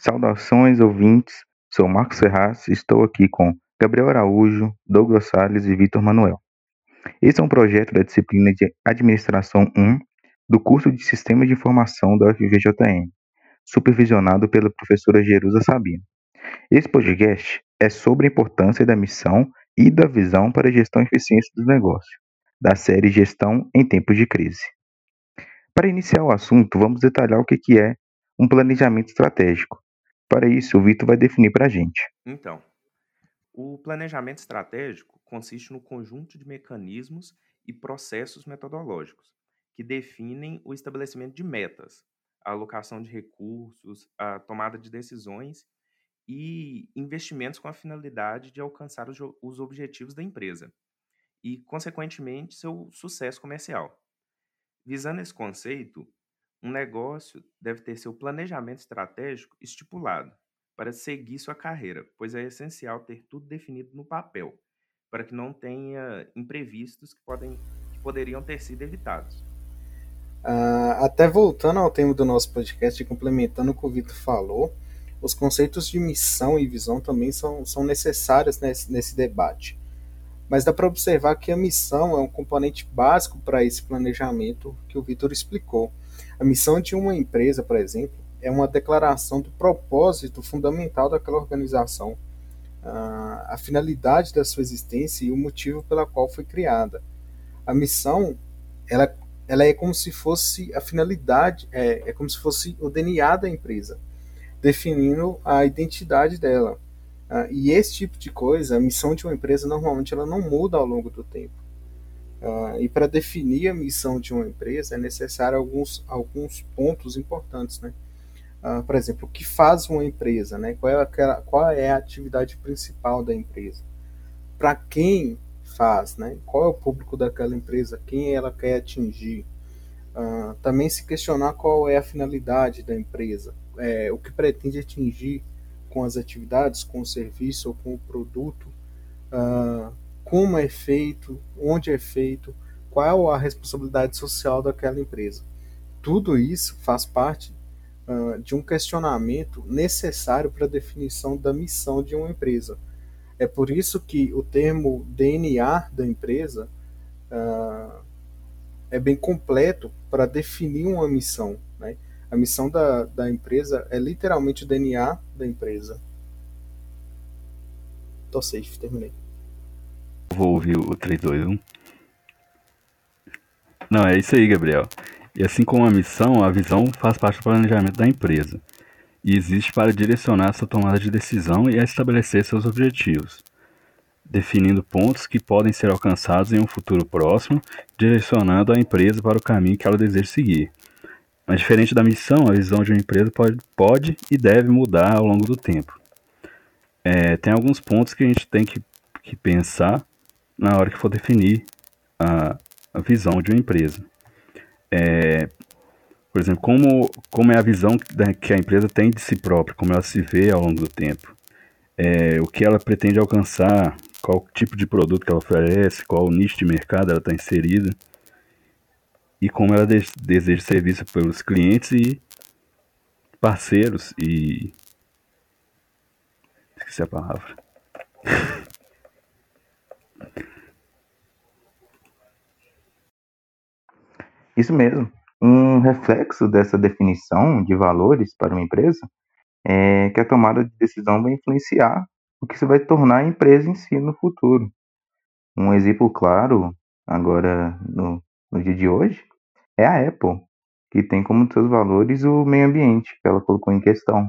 Saudações, ouvintes. Sou Marcos Ferraz e estou aqui com Gabriel Araújo, Douglas Salles e Vitor Manuel. Esse é um projeto da disciplina de Administração 1 do curso de Sistemas de Informação da UFVJM, supervisionado pela professora Jerusa Sabino. Esse podcast é sobre a importância da missão e da visão para a gestão eficiente dos negócios, da série Gestão em Tempos de Crise. Para iniciar o assunto, vamos detalhar o que é um planejamento estratégico, para isso, o Vitor vai definir para a gente. Então, o planejamento estratégico consiste no conjunto de mecanismos e processos metodológicos que definem o estabelecimento de metas, a alocação de recursos, a tomada de decisões e investimentos com a finalidade de alcançar os objetivos da empresa e, consequentemente, seu sucesso comercial. Visando esse conceito, um negócio deve ter seu planejamento estratégico estipulado para seguir sua carreira, pois é essencial ter tudo definido no papel, para que não tenha imprevistos que, podem, que poderiam ter sido evitados. Uh, até voltando ao tema do nosso podcast e complementando o que o Vitor falou, os conceitos de missão e visão também são, são necessários nesse, nesse debate. Mas dá para observar que a missão é um componente básico para esse planejamento que o Vitor explicou. A missão de uma empresa, por exemplo, é uma declaração do propósito fundamental daquela organização, a finalidade da sua existência e o motivo pela qual foi criada. A missão, ela, ela é como se fosse a finalidade, é, é como se fosse o DNA da empresa, definindo a identidade dela. E esse tipo de coisa, a missão de uma empresa normalmente ela não muda ao longo do tempo. Uh, e para definir a missão de uma empresa é necessário alguns, alguns pontos importantes, né? Uh, por exemplo, o que faz uma empresa, né? Qual é, aquela, qual é a atividade principal da empresa? Para quem faz, né? Qual é o público daquela empresa? Quem ela quer atingir? Uh, também se questionar qual é a finalidade da empresa, é, o que pretende atingir com as atividades, com o serviço ou com o produto. Uh, como é feito, onde é feito, qual a responsabilidade social daquela empresa. Tudo isso faz parte uh, de um questionamento necessário para a definição da missão de uma empresa. É por isso que o termo DNA da empresa uh, é bem completo para definir uma missão. A missão da, da empresa é literalmente o DNA da empresa. Tô safe, terminei. Vou ouvir o 321. Não, é isso aí, Gabriel. E assim como a missão, a visão faz parte do planejamento da empresa e existe para direcionar sua tomada de decisão e a estabelecer seus objetivos, definindo pontos que podem ser alcançados em um futuro próximo, direcionando a empresa para o caminho que ela deseja seguir. Mas diferente da missão, a visão de uma empresa pode, pode e deve mudar ao longo do tempo. É, tem alguns pontos que a gente tem que, que pensar na hora que for definir a, a visão de uma empresa. É, por exemplo, como, como é a visão que a empresa tem de si própria, como ela se vê ao longo do tempo, é, o que ela pretende alcançar, qual tipo de produto que ela oferece, qual nicho de mercado ela está inserida e como ela de, deseja ser vista pelos clientes e parceiros e esqueci a palavra Isso mesmo. Um reflexo dessa definição de valores para uma empresa é que a tomada de decisão vai influenciar o que se vai tornar a empresa em si no futuro. Um exemplo claro, agora no, no dia de hoje, é a Apple, que tem como seus valores o meio ambiente, que ela colocou em questão.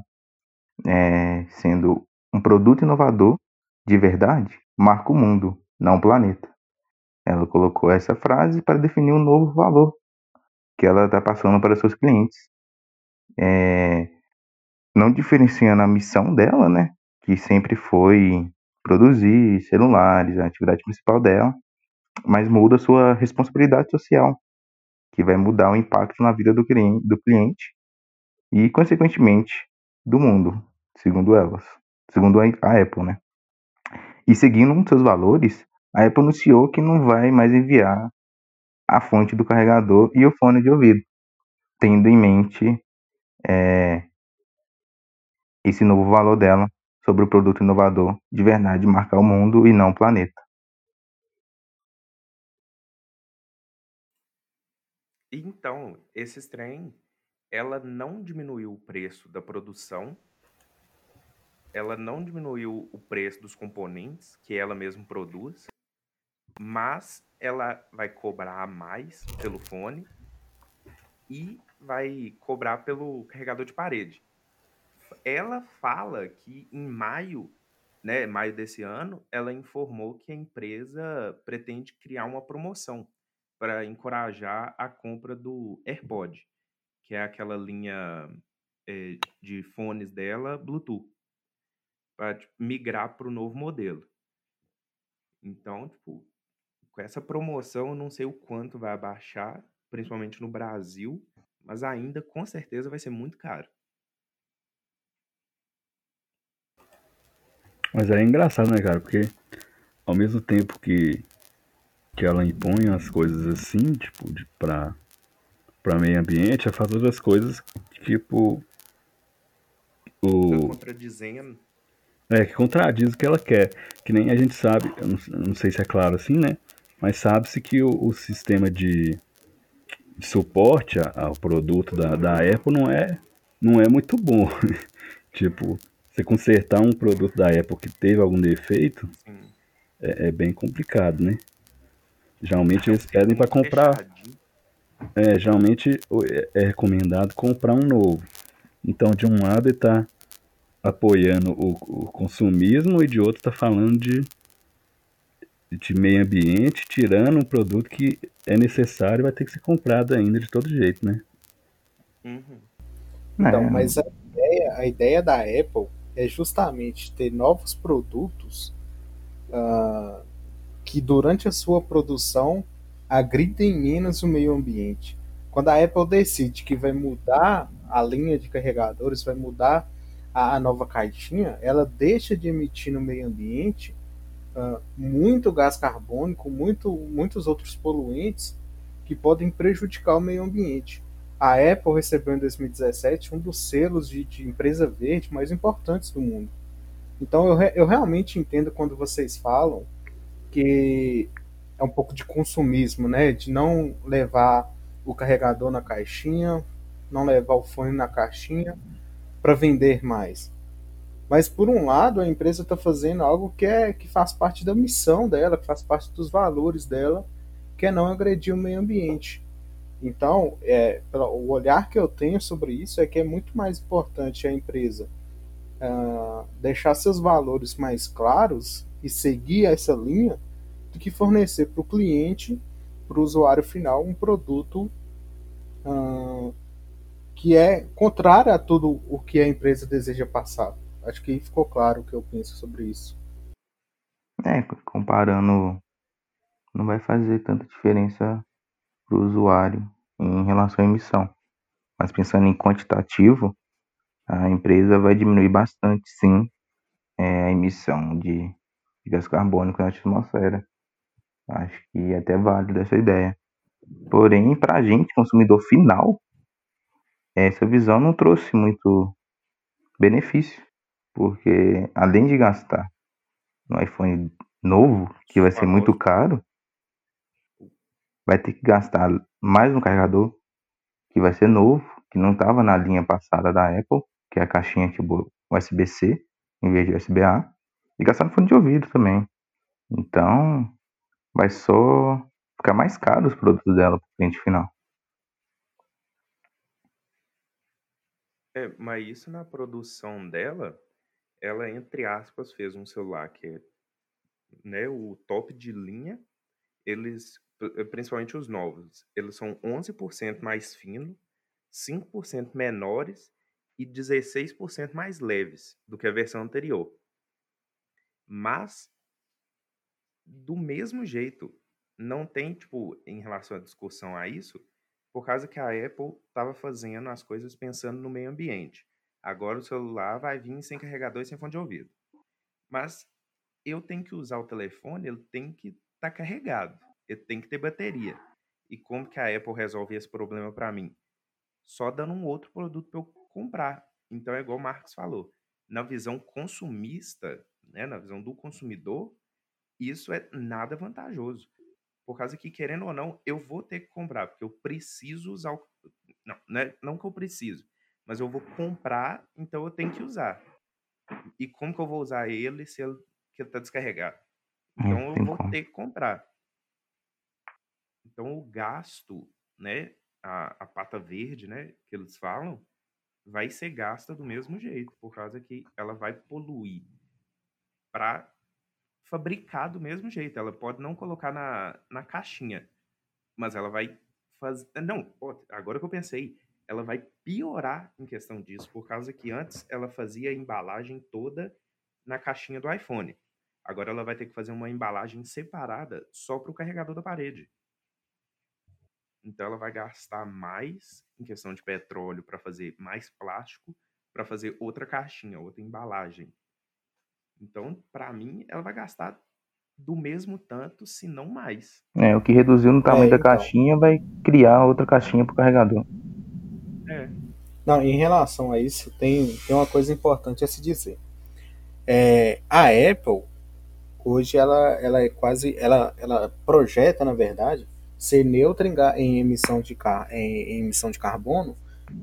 É, sendo um produto inovador de verdade, marca o mundo, não o planeta. Ela colocou essa frase para definir um novo valor que ela está passando para seus clientes. É, não diferenciando a missão dela, né? Que sempre foi produzir celulares, a atividade principal dela, mas muda a sua responsabilidade social, que vai mudar o impacto na vida do cliente, do cliente e, consequentemente, do mundo, segundo elas, segundo a Apple, né? E seguindo um dos seus valores, a Apple anunciou que não vai mais enviar a fonte do carregador e o fone de ouvido, tendo em mente é, esse novo valor dela sobre o produto inovador de verdade marcar o mundo e não o planeta. Então, esse trem, ela não diminuiu o preço da produção, ela não diminuiu o preço dos componentes que ela mesma produz, mas ela vai cobrar mais pelo fone e vai cobrar pelo carregador de parede. Ela fala que em maio, né, maio desse ano, ela informou que a empresa pretende criar uma promoção para encorajar a compra do AirPod, que é aquela linha é, de fones dela Bluetooth, para tipo, migrar para o novo modelo. Então, tipo, com essa promoção, eu não sei o quanto vai abaixar, principalmente no Brasil, mas ainda com certeza vai ser muito caro. Mas é engraçado, né, cara? Porque ao mesmo tempo que que ela impõe as coisas assim, tipo, de, pra, pra meio ambiente, ela faz outras coisas, tipo. O... Contradizendo. É, que contradiz o que ela quer. Que nem a gente sabe, eu não, eu não sei se é claro assim, né? Mas sabe-se que o, o, sistema de, de suporte ao produto da, da Apple não é, não é muito bom. tipo, você consertar um produto da Apple que teve algum defeito é, é, bem complicado, né? Geralmente eles pedem para comprar. É, geralmente é recomendado comprar um novo. Então, de um lado ele está apoiando o, o, consumismo e de outro está falando de, de meio ambiente, tirando um produto que é necessário e vai ter que ser comprado ainda de todo jeito, né? Uhum. Então, é. mas a ideia, a ideia da Apple é justamente ter novos produtos uh, que durante a sua produção agridem menos o meio ambiente. Quando a Apple decide que vai mudar a linha de carregadores, vai mudar a, a nova caixinha, ela deixa de emitir no meio ambiente uh, muito gás carbônico, muito, muitos outros poluentes que podem prejudicar o meio ambiente. A Apple recebeu em 2017 um dos selos de, de empresa verde mais importantes do mundo. Então eu, eu realmente entendo quando vocês falam que é um pouco de consumismo, né? De não levar o carregador na caixinha, não levar o fone na caixinha para vender mais. Mas por um lado, a empresa está fazendo algo que é que faz parte da missão dela, que faz parte dos valores dela, que é não agredir o meio ambiente. Então, é, o olhar que eu tenho sobre isso é que é muito mais importante a empresa uh, deixar seus valores mais claros e seguir essa linha do que fornecer para o cliente, para o usuário final, um produto uh, que é contrário a tudo o que a empresa deseja passar. Acho que ficou claro o que eu penso sobre isso. É, comparando, não vai fazer tanta diferença para o usuário em relação à emissão. Mas pensando em quantitativo, a empresa vai diminuir bastante, sim, é, a emissão de de gás carbônico na atmosfera. Acho que é até válido essa ideia. Porém, para a gente, consumidor final, essa visão não trouxe muito benefício, porque além de gastar no iPhone novo, que vai ser muito caro, vai ter que gastar mais no carregador, que vai ser novo, que não estava na linha passada da Apple, que é a caixinha tipo USB-C em vez de USB-A. E gastar no fone de ouvido também. Então, vai só ficar mais caro os produtos dela para o cliente final. É, mas isso na produção dela, ela, entre aspas, fez um celular que é né, o top de linha. Eles, principalmente os novos, eles são 11% mais finos, 5% menores e 16% mais leves do que a versão anterior. Mas, do mesmo jeito, não tem, tipo, em relação à discussão a isso, por causa que a Apple estava fazendo as coisas pensando no meio ambiente. Agora o celular vai vir sem carregador e sem fone de ouvido. Mas eu tenho que usar o telefone, ele tem que estar tá carregado, ele tem que ter bateria. E como que a Apple resolve esse problema para mim? Só dando um outro produto para eu comprar. Então é igual o Marcos falou na visão consumista, né, na visão do consumidor, isso é nada vantajoso. Por causa que, querendo ou não, eu vou ter que comprar, porque eu preciso usar o. Não, né? não que eu preciso, mas eu vou comprar, então eu tenho que usar. E como que eu vou usar ele se ele está descarregado? Então eu vou ter que comprar. Então o gasto, né, a, a pata verde, né, que eles falam, vai ser gasta do mesmo jeito, por causa que ela vai poluir para fabricar do mesmo jeito. Ela pode não colocar na, na caixinha, mas ela vai fazer. Não, agora que eu pensei, ela vai piorar em questão disso, por causa que antes ela fazia a embalagem toda na caixinha do iPhone. Agora ela vai ter que fazer uma embalagem separada só para o carregador da parede. Então ela vai gastar mais em questão de petróleo para fazer mais plástico, para fazer outra caixinha, outra embalagem. Então, para mim, ela vai gastar do mesmo tanto, se não mais. É, o que reduziu no tamanho É, da então. caixinha vai criar outra caixinha pro carregador. É. Não, em relação a isso, tem, tem uma coisa importante a se dizer. É, a Apple, hoje, ela, ela é quase. Ela, ela projeta, na verdade, ser neutra em, em emissão, de, car- em, em emissão de carbono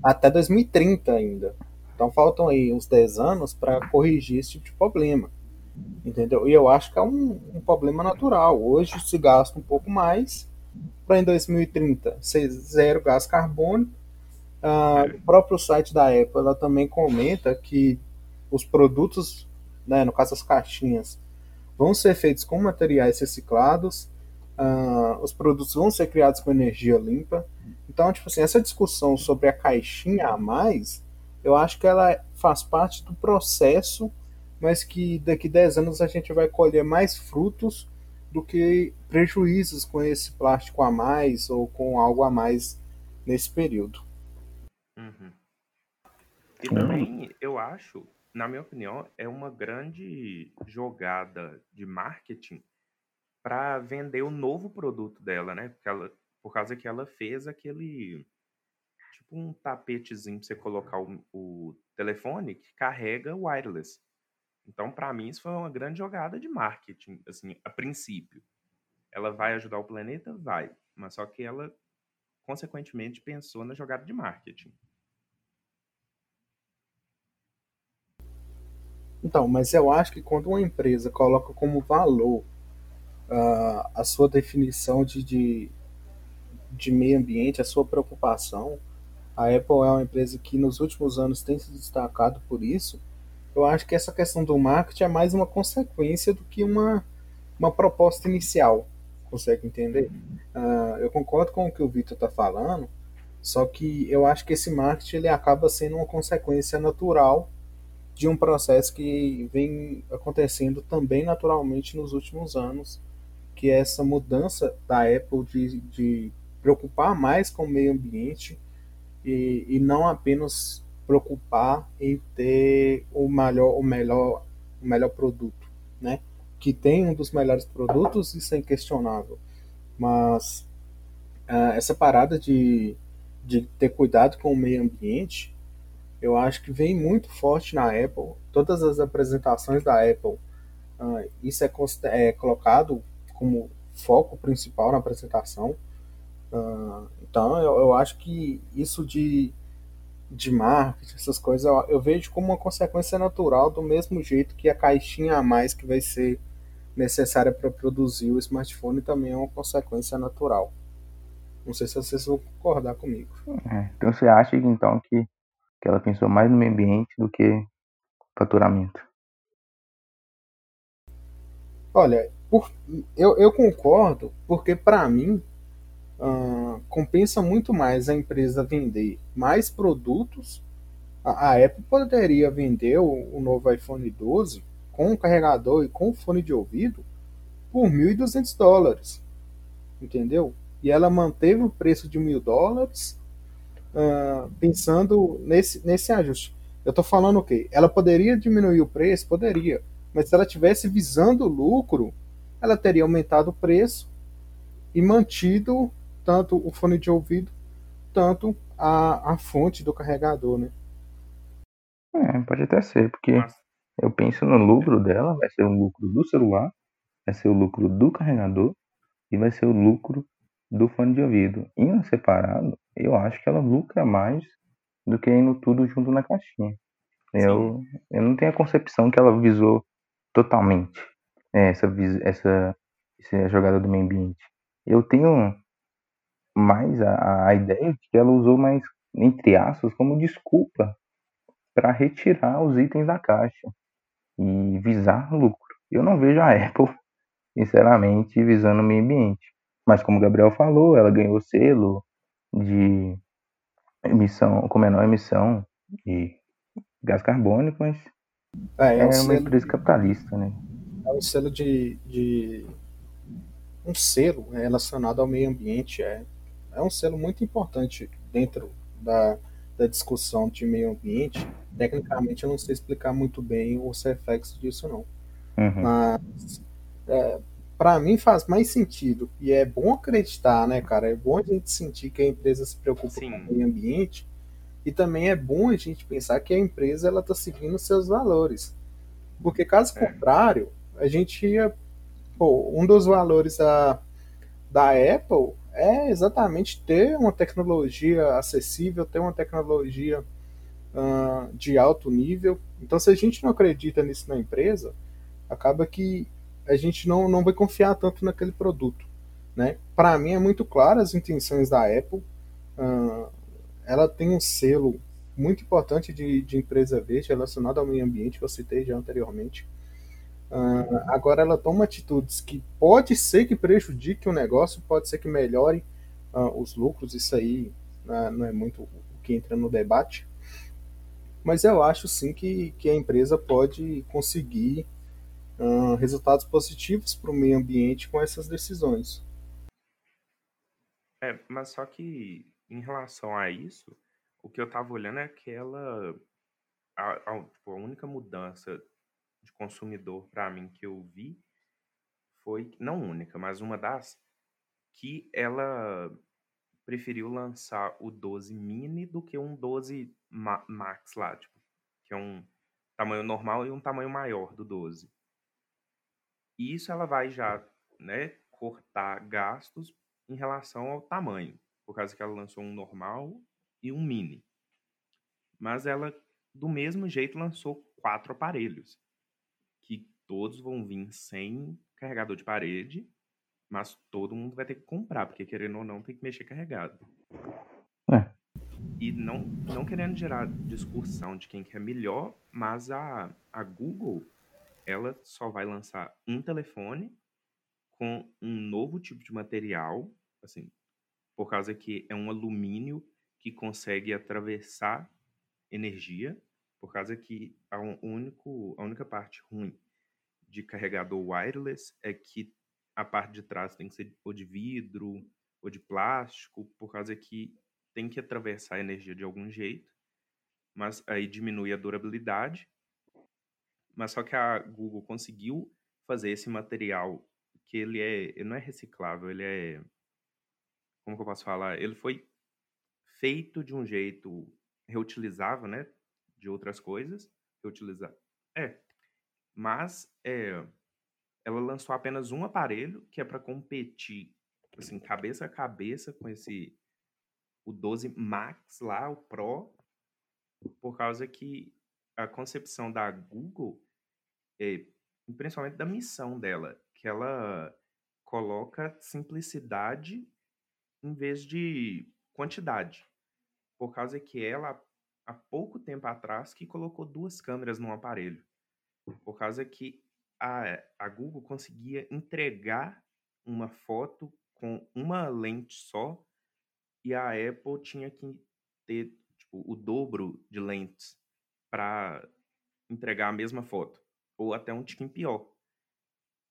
até 2030 ainda. Então faltam aí uns 10 anos para corrigir esse tipo de problema. Entendeu? E eu acho que é um, um problema natural. Hoje se gasta um pouco mais para em 2030 ser zero gás carbônico. Ah, o próprio site da Apple ela também comenta que os produtos, né, no caso as caixinhas, vão ser feitos com materiais reciclados, ah, os produtos vão ser criados com energia limpa. Então, tipo assim, essa discussão sobre a caixinha a mais, eu acho que ela faz parte do processo, mas que daqui 10 anos a gente vai colher mais frutos do que prejuízos com esse plástico a mais ou com algo a mais nesse período. Uhum. E também, eu acho, na minha opinião, é uma grande jogada de marketing para vender o novo produto dela, né? Porque ela, por causa que ela fez aquele tipo um tapetezinho para você colocar o, o telefone que carrega wireless. Então, para mim, isso foi uma grande jogada de marketing, assim, a princípio. Ela vai ajudar o planeta? Vai. Mas só que ela, consequentemente, pensou na jogada de marketing. Então, mas eu acho que quando uma empresa coloca como valor ah, a sua definição de, de, de meio ambiente, a sua preocupação, a Apple é uma empresa que nos últimos anos tem se destacado por isso. Eu acho que essa questão do marketing é mais uma consequência do que uma, uma proposta inicial. Consegue entender? Ah, eu concordo com o que o Vitor está falando, só que eu acho que esse marketing ele acaba sendo uma consequência natural de um processo que vem acontecendo também naturalmente nos últimos anos, que é essa mudança da Apple de, de preocupar mais com o meio ambiente e, e não apenas preocupar em ter o melhor, o melhor, o melhor produto, né? Que tem um dos melhores produtos, isso é inquestionável, mas ah, essa parada de, de ter cuidado com o meio ambiente eu acho que vem muito forte na Apple. Todas as apresentações da Apple, ah, isso é, é colocado como foco principal na apresentação. Então, eu, eu acho que isso de, de marketing, essas coisas, eu, eu vejo como uma consequência natural, do mesmo jeito que a caixinha a mais que vai ser necessária para produzir o smartphone também é uma consequência natural. Não sei se vocês vão concordar comigo. É, então você acha que, então que, que ela pensou mais no meio ambiente do que faturamento? Olha, por- eu, eu concordo, porque para mim ah, compensa muito mais a empresa vender mais produtos. A, a Apple poderia vender o, o novo iPhone 12 com o carregador e com o fone de ouvido por 1.200 dólares, entendeu? E ela manteve o preço de mil dólares ah, pensando nesse, nesse ajuste. Eu tô falando o quê? Ela poderia diminuir o preço? Poderia. Mas se ela tivesse visando lucro, ela teria aumentado o preço e mantido tanto o fone de ouvido, tanto a, a fonte do carregador, né? É, pode até ser, porque Mas, eu penso no lucro dela, vai ser o lucro do celular, vai ser o lucro do carregador e vai ser o lucro do fone de ouvido. Indo separado, eu acho que ela lucra mais do que indo tudo junto na caixinha. Eu, eu não tenho a concepção que ela visou totalmente essa, vis- essa, essa jogada do meio ambiente. Eu tenho mais a, a ideia de que ela usou mais, entre aspas, como desculpa para retirar os itens da caixa e visar lucro. Eu não vejo a Apple, sinceramente, visando o meio ambiente. Mas como o Gabriel falou, ela ganhou selo de emissão, com menor emissão de gás carbônico, mas É, é, é um uma empresa capitalista, né? é um selo de, de um selo relacionado ao meio ambiente. É, é um selo muito importante dentro da, da discussão de meio ambiente. Tecnicamente, eu não sei explicar muito bem os reflexos disso, não. Uhum. Mas, é, para mim, faz mais sentido. E é bom acreditar, né, cara? É bom a gente sentir que a empresa se preocupa Sim. com o meio ambiente. E também é bom a gente pensar que a empresa ela está seguindo seus valores. Porque, caso É. contrário, a gente ia. Pô, um dos valores da, da Apple é exatamente ter uma tecnologia acessível, ter uma tecnologia ah, de alto nível. Então, se a gente não acredita nisso na empresa, acaba que a gente não, não vai confiar tanto naquele produto. Né? Para mim, é muito claro as intenções da Apple. Ah, ela tem um selo muito importante de, de empresa verde relacionado ao meio ambiente, que eu citei já anteriormente. Ah, agora ela toma atitudes que pode ser que prejudique o negócio, pode ser que melhore ah, os lucros, isso aí ah, não é muito o que entra no debate. Mas eu acho sim que, que a empresa pode conseguir ah, resultados positivos para o meio ambiente com essas decisões. É, mas só que em relação a isso, o que eu tava olhando é que ela. A, a- tipo, a única mudança de consumidor para mim que eu vi foi, não única, mas uma das, que ela preferiu lançar o 12 mini do que um 12 ma- max lá, tipo, que é um tamanho normal e um tamanho maior do 12. E isso ela vai já, né, cortar gastos em relação ao tamanho, por causa que ela lançou um normal e um mini. Mas ela, do mesmo jeito, lançou quatro aparelhos, todos vão vir sem carregador de parede, mas todo mundo vai ter que comprar, porque querendo ou não, tem que mexer carregado. É. E não, não querendo gerar discussão de quem que é melhor, mas a, a Google, ela só vai lançar um telefone com um novo tipo de material, assim, por causa que é um alumínio que consegue atravessar energia, por causa que a, único, a única parte ruim de carregador wireless é que a parte de trás tem que ser ou de vidro ou de plástico, por causa que tem que atravessar a energia de algum jeito, mas aí diminui a durabilidade. Mas só que a Google conseguiu fazer esse material que ele é, ele não é reciclável, ele é como que eu posso falar? Ele foi feito de um jeito reutilizável, né? De outras coisas. Reutilizar. É. Mas é, ela lançou apenas um aparelho que é para competir, assim, cabeça a cabeça com esse o 12 Max lá, o Pro, por causa que a concepção da Google, é, principalmente da missão dela, que ela coloca simplicidade em vez de quantidade. Por causa que ela, há pouco tempo atrás, que colocou duas câmeras num aparelho. Por causa que a, a Google conseguia entregar uma foto com uma lente só e a Apple tinha que ter tipo, o dobro de lentes para entregar a mesma foto. Ou até um tiquinho pior.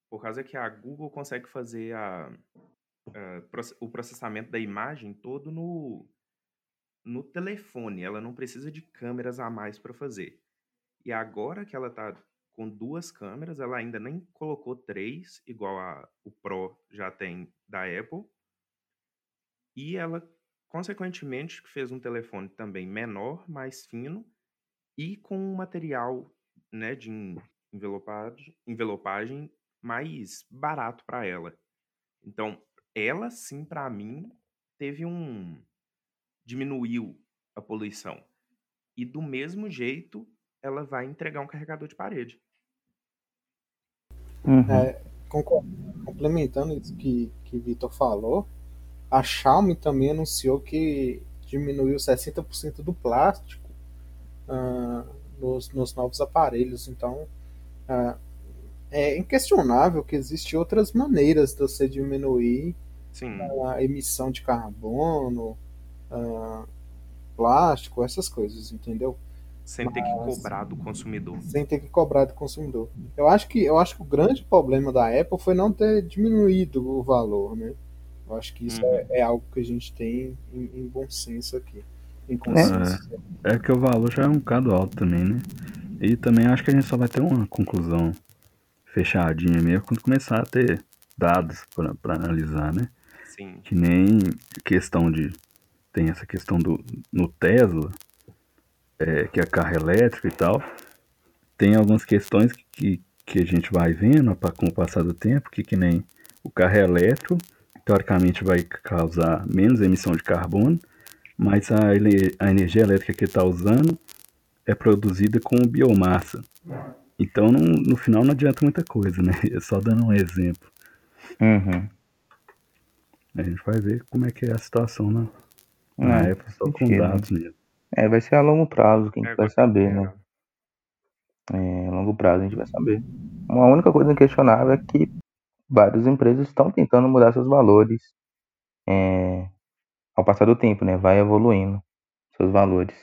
Por causa que a Google consegue fazer a, a o processamento da imagem todo no, no telefone. Ela não precisa de câmeras a mais para fazer. E agora que ela está com duas câmeras, ela ainda nem colocou três, igual a, o Pro já tem da Apple. E ela, consequentemente, fez um telefone também menor, mais fino e com um material né, de envelopagem, envelopagem mais barato para ela. Então, ela sim, para mim, teve um. diminuiu a poluição. E do mesmo jeito, ela vai entregar um carregador de parede. Uhum. É, complementando isso que, que Vitor falou, a Xiaomi também anunciou que diminuiu 60% do plástico uh, nos, nos, novos aparelhos. Então, uh, é inquestionável que existem outras maneiras de você diminuir Sim. a emissão de carbono, uh, plástico, essas coisas, entendeu? Sem ter que cobrar do consumidor. Sem ter que cobrar do consumidor. Eu acho que, eu acho que o grande problema da Apple foi não ter diminuído o valor, né? Eu acho que isso uhum. é, é, algo que a gente tem em, em bom senso aqui. Em é, é que o valor já é um bocado alto também, né? E também acho que a gente só vai ter uma conclusão fechadinha mesmo quando começar a ter dados para analisar, né? Sim. Que nem questão de. Tem essa questão do. No Tesla, é, que é carro elétrico e tal. Tem algumas questões que, que a gente vai vendo com o passar do tempo, que, que nem o carro elétrico, teoricamente vai causar menos emissão de carbono, mas a, a energia elétrica que está usando é produzida com biomassa. Então, não, no final, não adianta muita coisa, né? É só dando um exemplo. Uhum. A gente vai ver como é que é a situação na, na é, época, só com dados mesmo. É, vai ser a longo prazo que a gente é, vai saber, né? É, a longo prazo a gente vai saber. Uma única coisa inquestionável é que várias empresas estão tentando mudar seus valores é, ao passar do tempo, né? Vai evoluindo seus valores.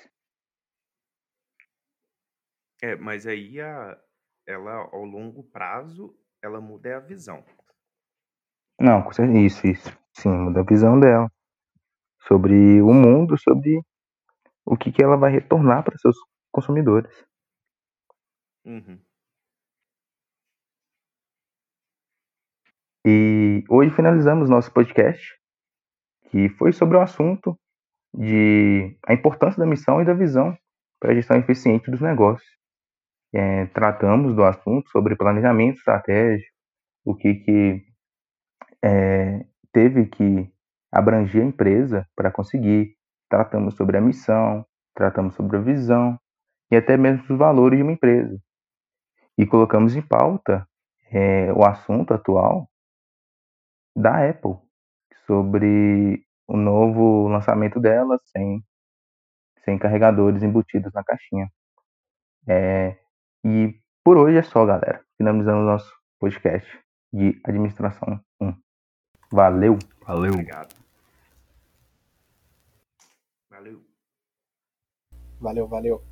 É, mas aí a, ela, ao longo prazo, ela muda a visão. Não, isso, isso. Sim, muda a visão dela. Sobre o mundo, sobre o que, que ela vai retornar para seus consumidores. Uhum. E hoje finalizamos nosso podcast, que foi sobre o assunto de a importância da missão e da visão para a gestão eficiente dos negócios é, tratamos do assunto sobre planejamento estratégico, o que, que é, teve que abranger a empresa para conseguir. Tratamos sobre a missão, tratamos sobre a visão e até mesmo os valores de uma empresa. E colocamos em pauta é, o assunto atual da Apple sobre o novo lançamento dela sem, sem carregadores embutidos na caixinha. É, e por hoje é só, galera. Finalizamos nosso podcast de administração 1. Valeu. Valeu. Obrigado. Valeu. Valeu, valeu.